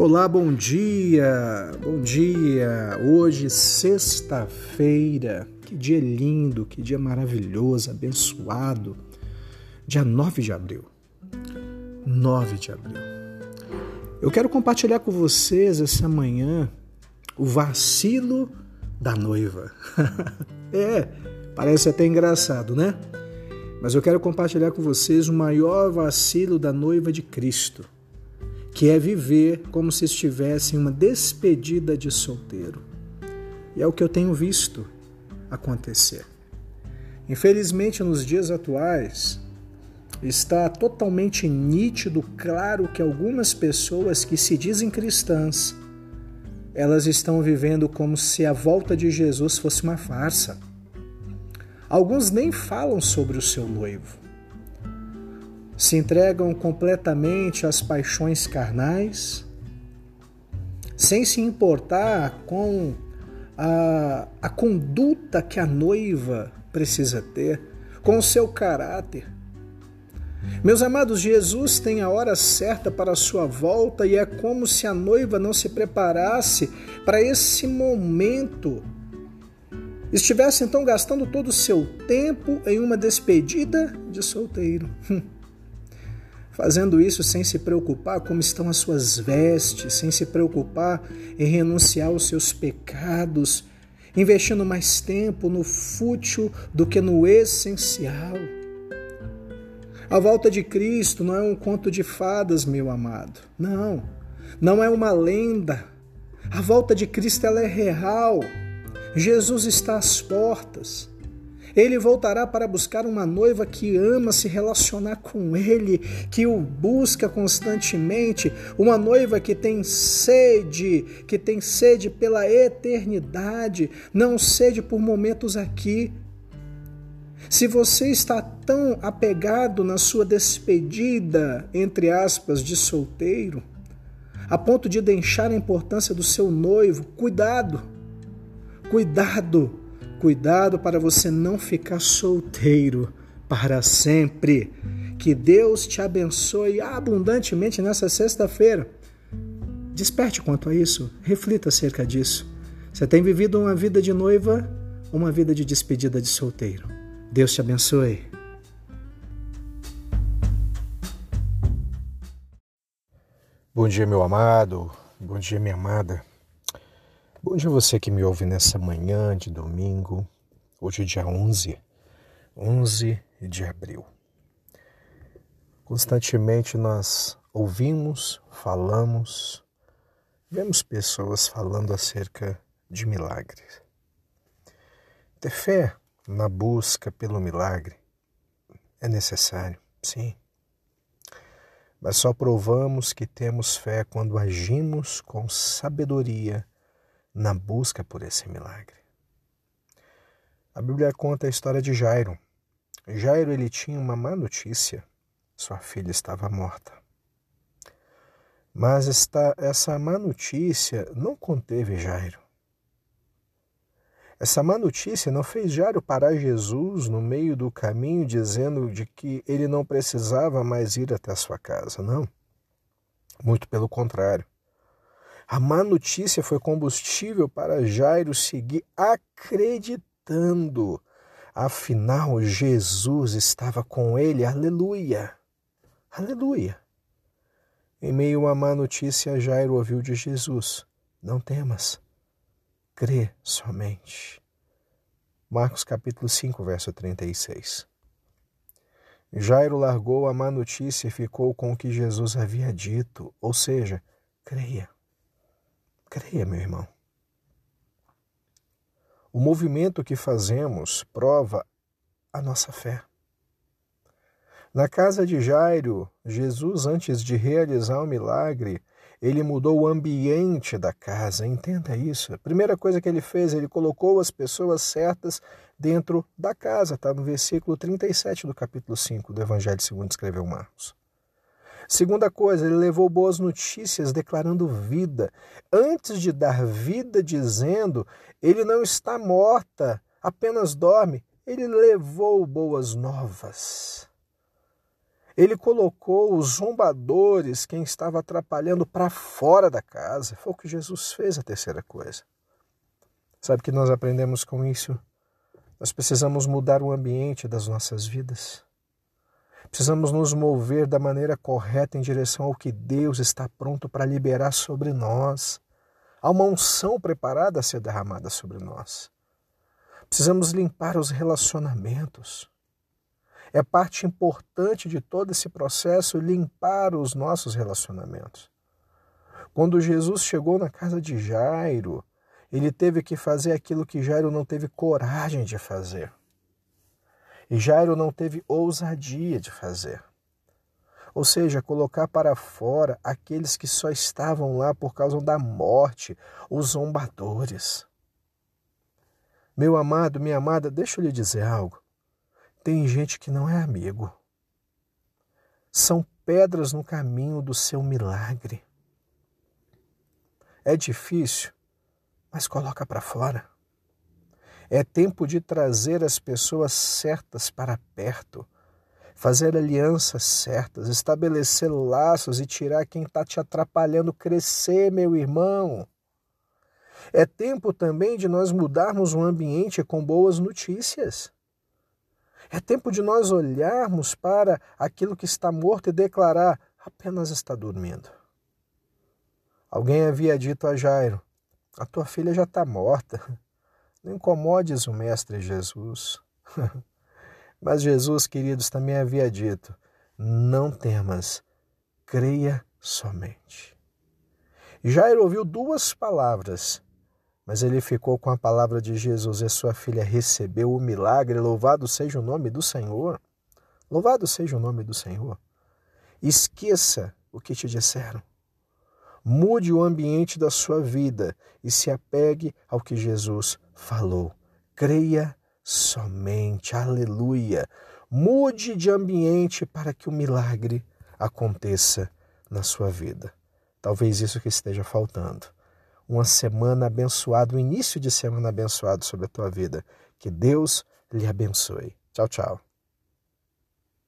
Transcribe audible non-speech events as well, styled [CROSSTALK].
Olá, bom dia, bom dia. Hoje, sexta-feira, que dia lindo, que dia maravilhoso, abençoado. Dia 9 de abril. 9 de abril. Eu quero compartilhar com vocês essa manhã o vacilo da noiva. [LAUGHS] é, parece até engraçado, né? Mas eu quero compartilhar com vocês o maior vacilo da noiva de Cristo que é viver como se estivesse em uma despedida de solteiro. E é o que eu tenho visto acontecer. Infelizmente, nos dias atuais, está totalmente nítido, claro, que algumas pessoas que se dizem cristãs, elas estão vivendo como se a volta de Jesus fosse uma farsa. Alguns nem falam sobre o seu noivo se entregam completamente às paixões carnais, sem se importar com a, a conduta que a noiva precisa ter, com o seu caráter. Meus amados, Jesus tem a hora certa para a sua volta e é como se a noiva não se preparasse para esse momento. Estivesse então gastando todo o seu tempo em uma despedida de solteiro. Fazendo isso sem se preocupar como estão as suas vestes, sem se preocupar em renunciar aos seus pecados, investindo mais tempo no fútil do que no essencial. A volta de Cristo não é um conto de fadas, meu amado. Não, não é uma lenda. A volta de Cristo ela é real. Jesus está às portas. Ele voltará para buscar uma noiva que ama se relacionar com ele, que o busca constantemente, uma noiva que tem sede, que tem sede pela eternidade, não sede por momentos aqui. Se você está tão apegado na sua despedida, entre aspas, de solteiro, a ponto de deixar a importância do seu noivo, cuidado, cuidado Cuidado para você não ficar solteiro para sempre. Que Deus te abençoe abundantemente nessa sexta-feira. Desperte quanto a isso, reflita acerca disso. Você tem vivido uma vida de noiva ou uma vida de despedida de solteiro? Deus te abençoe. Bom dia, meu amado. Bom dia, minha amada. Bom dia você que me ouve nessa manhã de domingo, hoje é dia 11, 11 de abril. Constantemente nós ouvimos, falamos, vemos pessoas falando acerca de milagres. Ter fé na busca pelo milagre é necessário, sim. Mas só provamos que temos fé quando agimos com sabedoria na busca por esse milagre. A Bíblia conta a história de Jairo. Jairo ele tinha uma má notícia. Sua filha estava morta. Mas esta, essa má notícia não conteve Jairo. Essa má notícia não fez Jairo parar Jesus no meio do caminho dizendo de que ele não precisava mais ir até a sua casa, não. Muito pelo contrário. A má notícia foi combustível para Jairo seguir acreditando. Afinal, Jesus estava com ele. Aleluia! Aleluia! Em meio à má notícia, Jairo ouviu de Jesus: Não temas, crê somente. Marcos capítulo 5, verso 36. Jairo largou a má notícia e ficou com o que Jesus havia dito, ou seja, creia. Creia, meu irmão. O movimento que fazemos prova a nossa fé. Na casa de Jairo, Jesus, antes de realizar o milagre, ele mudou o ambiente da casa, entenda isso. A primeira coisa que ele fez, ele colocou as pessoas certas dentro da casa, está no versículo 37 do capítulo 5 do Evangelho segundo escreveu Marcos. Segunda coisa, ele levou boas notícias declarando vida. Antes de dar vida, dizendo, ele não está morta, apenas dorme. Ele levou boas novas. Ele colocou os zombadores, quem estava atrapalhando, para fora da casa. Foi o que Jesus fez, a terceira coisa. Sabe o que nós aprendemos com isso? Nós precisamos mudar o ambiente das nossas vidas. Precisamos nos mover da maneira correta em direção ao que Deus está pronto para liberar sobre nós. Há uma unção preparada a ser derramada sobre nós. Precisamos limpar os relacionamentos. É parte importante de todo esse processo limpar os nossos relacionamentos. Quando Jesus chegou na casa de Jairo, ele teve que fazer aquilo que Jairo não teve coragem de fazer. E Jairo não teve ousadia de fazer. Ou seja, colocar para fora aqueles que só estavam lá por causa da morte, os zombadores. Meu amado, minha amada, deixa eu lhe dizer algo. Tem gente que não é amigo. São pedras no caminho do seu milagre. É difícil, mas coloca para fora. É tempo de trazer as pessoas certas para perto, fazer alianças certas, estabelecer laços e tirar quem está te atrapalhando crescer, meu irmão. É tempo também de nós mudarmos o ambiente com boas notícias. É tempo de nós olharmos para aquilo que está morto e declarar: apenas está dormindo. Alguém havia dito a Jairo: a tua filha já está morta. Não incomodes o Mestre Jesus. [LAUGHS] Mas Jesus, queridos, também havia dito: Não temas, creia somente. Jairo ouviu duas palavras, mas ele ficou com a palavra de Jesus e sua filha recebeu o milagre. Louvado seja o nome do Senhor. Louvado seja o nome do Senhor. Esqueça o que te disseram. Mude o ambiente da sua vida e se apegue ao que Jesus falou. Creia somente. Aleluia. Mude de ambiente para que o milagre aconteça na sua vida. Talvez isso que esteja faltando. Uma semana abençoada, um início de semana abençoado sobre a tua vida. Que Deus lhe abençoe. Tchau, tchau.